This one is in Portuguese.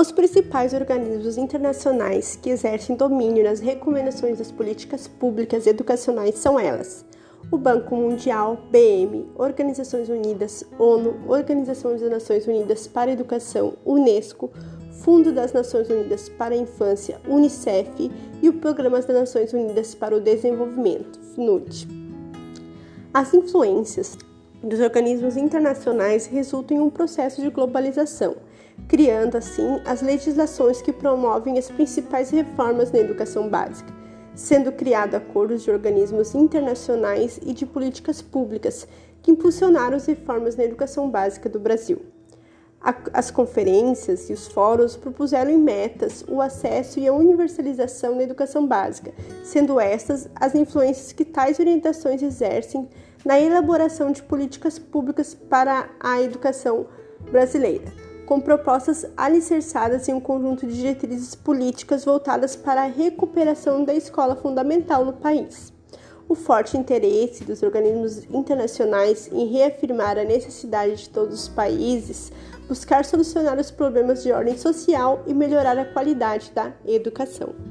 Os principais organismos internacionais que exercem domínio nas recomendações das políticas públicas educacionais são elas: o Banco Mundial, BM, Organizações Unidas, ONU, Organização das Nações Unidas para a Educação, UNESCO, Fundo das Nações Unidas para a Infância, Unicef e o Programa das Nações Unidas para o Desenvolvimento, FNUD. As influências dos organismos internacionais resultam em um processo de globalização, criando assim as legislações que promovem as principais reformas na educação básica, sendo criado acordos de organismos internacionais e de políticas públicas que impulsionaram as reformas na educação básica do Brasil. As conferências e os fóruns propuseram em metas o acesso e a universalização da educação básica, sendo estas as influências que tais orientações exercem na elaboração de políticas públicas para a educação brasileira, com propostas alicerçadas em um conjunto de diretrizes políticas voltadas para a recuperação da escola fundamental no país o forte interesse dos organismos internacionais em reafirmar a necessidade de todos os países buscar solucionar os problemas de ordem social e melhorar a qualidade da educação.